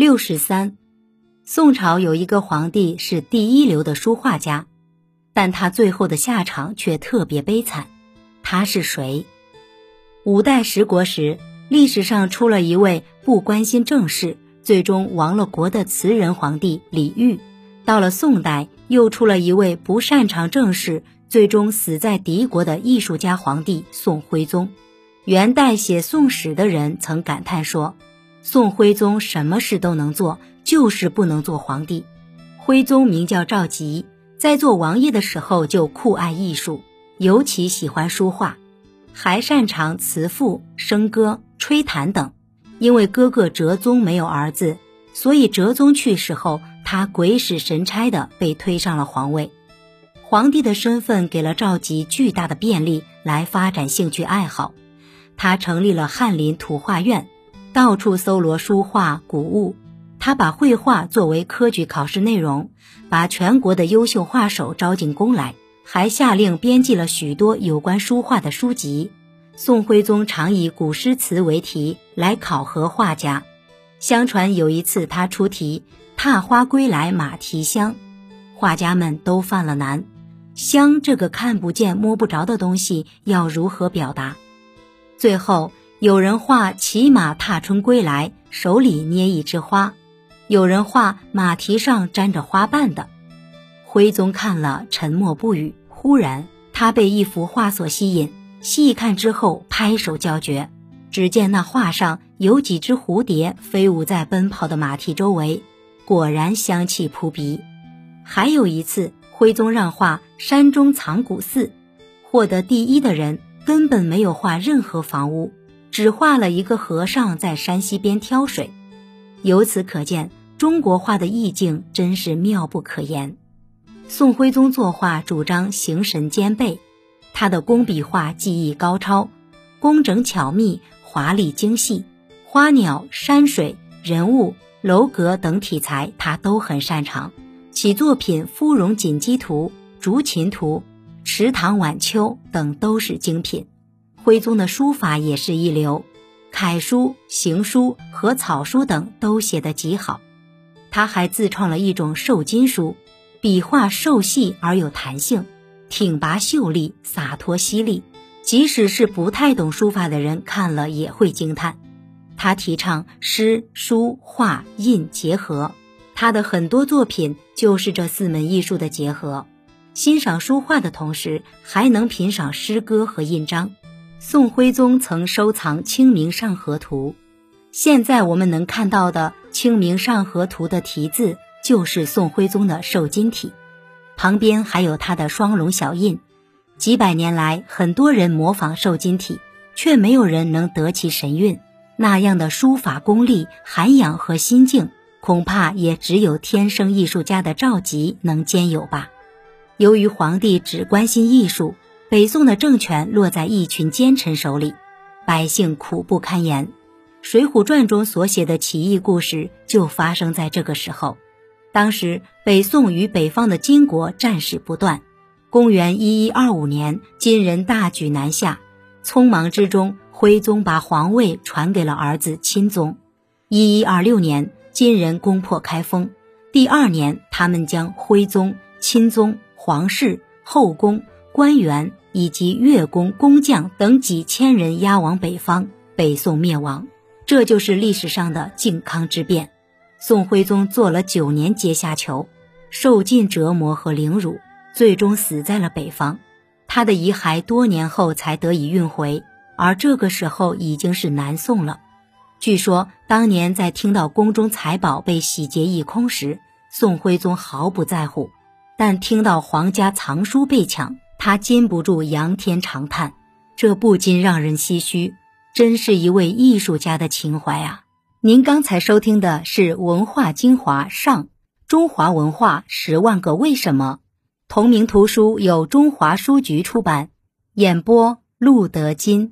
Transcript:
六十三，宋朝有一个皇帝是第一流的书画家，但他最后的下场却特别悲惨。他是谁？五代十国时，历史上出了一位不关心政事，最终亡了国的词人皇帝李煜；到了宋代，又出了一位不擅长政事，最终死在敌国的艺术家皇帝宋徽宗。元代写《宋史》的人曾感叹说。宋徽宗什么事都能做，就是不能做皇帝。徽宗名叫赵佶，在做王爷的时候就酷爱艺术，尤其喜欢书画，还擅长词赋、笙歌、吹弹等。因为哥哥哲宗没有儿子，所以哲宗去世后，他鬼使神差的被推上了皇位。皇帝的身份给了赵佶巨大的便利，来发展兴趣爱好。他成立了翰林图画院。到处搜罗书画古物，他把绘画作为科举考试内容，把全国的优秀画手招进宫来，还下令编辑了许多有关书画的书籍。宋徽宗常以古诗词为题来考核画家。相传有一次他出题“踏花归来马蹄香”，画家们都犯了难，香这个看不见摸不着的东西要如何表达？最后。有人画骑马踏春归来，手里捏一枝花；有人画马蹄上沾着花瓣的。徽宗看了沉默不语。忽然，他被一幅画所吸引，细看之后拍手叫绝。只见那画上有几只蝴蝶飞舞在奔跑的马蹄周围，果然香气扑鼻。还有一次，徽宗让画山中藏古寺，获得第一的人根本没有画任何房屋。只画了一个和尚在山溪边挑水，由此可见，中国画的意境真是妙不可言。宋徽宗作画主张形神兼备，他的工笔画技艺高超，工整巧密、华丽精细，花鸟、山水、人物、楼阁等题材他都很擅长。其作品《芙蓉锦鸡图》《竹琴图》《池塘晚秋》等都是精品。徽宗的书法也是一流，楷书、行书和草书等都写得极好。他还自创了一种瘦金书，笔画瘦细而有弹性，挺拔秀丽，洒脱犀利，即使是不太懂书法的人看了也会惊叹。他提倡诗、书、画、印结合，他的很多作品就是这四门艺术的结合。欣赏书画的同时，还能品赏诗歌和印章。宋徽宗曾收藏《清明上河图》，现在我们能看到的《清明上河图》的题字就是宋徽宗的瘦金体，旁边还有他的双龙小印。几百年来，很多人模仿瘦金体，却没有人能得其神韵。那样的书法功力、涵养和心境，恐怕也只有天生艺术家的赵佶能兼有吧。由于皇帝只关心艺术。北宋的政权落在一群奸臣手里，百姓苦不堪言。《水浒传》中所写的起义故事就发生在这个时候。当时北宋与北方的金国战事不断。公元一一二五年，金人大举南下，匆忙之中，徽宗把皇位传给了儿子钦宗。一一二六年，金人攻破开封。第二年，他们将徽宗、钦宗、皇室、后宫、官员。以及乐工、工匠等几千人押往北方，北宋灭亡。这就是历史上的靖康之变。宋徽宗做了九年阶下囚，受尽折磨和凌辱，最终死在了北方。他的遗骸多年后才得以运回，而这个时候已经是南宋了。据说当年在听到宫中财宝被洗劫一空时，宋徽宗毫不在乎；但听到皇家藏书被抢，他禁不住仰天长叹，这不禁让人唏嘘，真是一位艺术家的情怀啊！您刚才收听的是《文化精华上中华文化十万个为什么》，同名图书由中华书局出版，演播陆德金。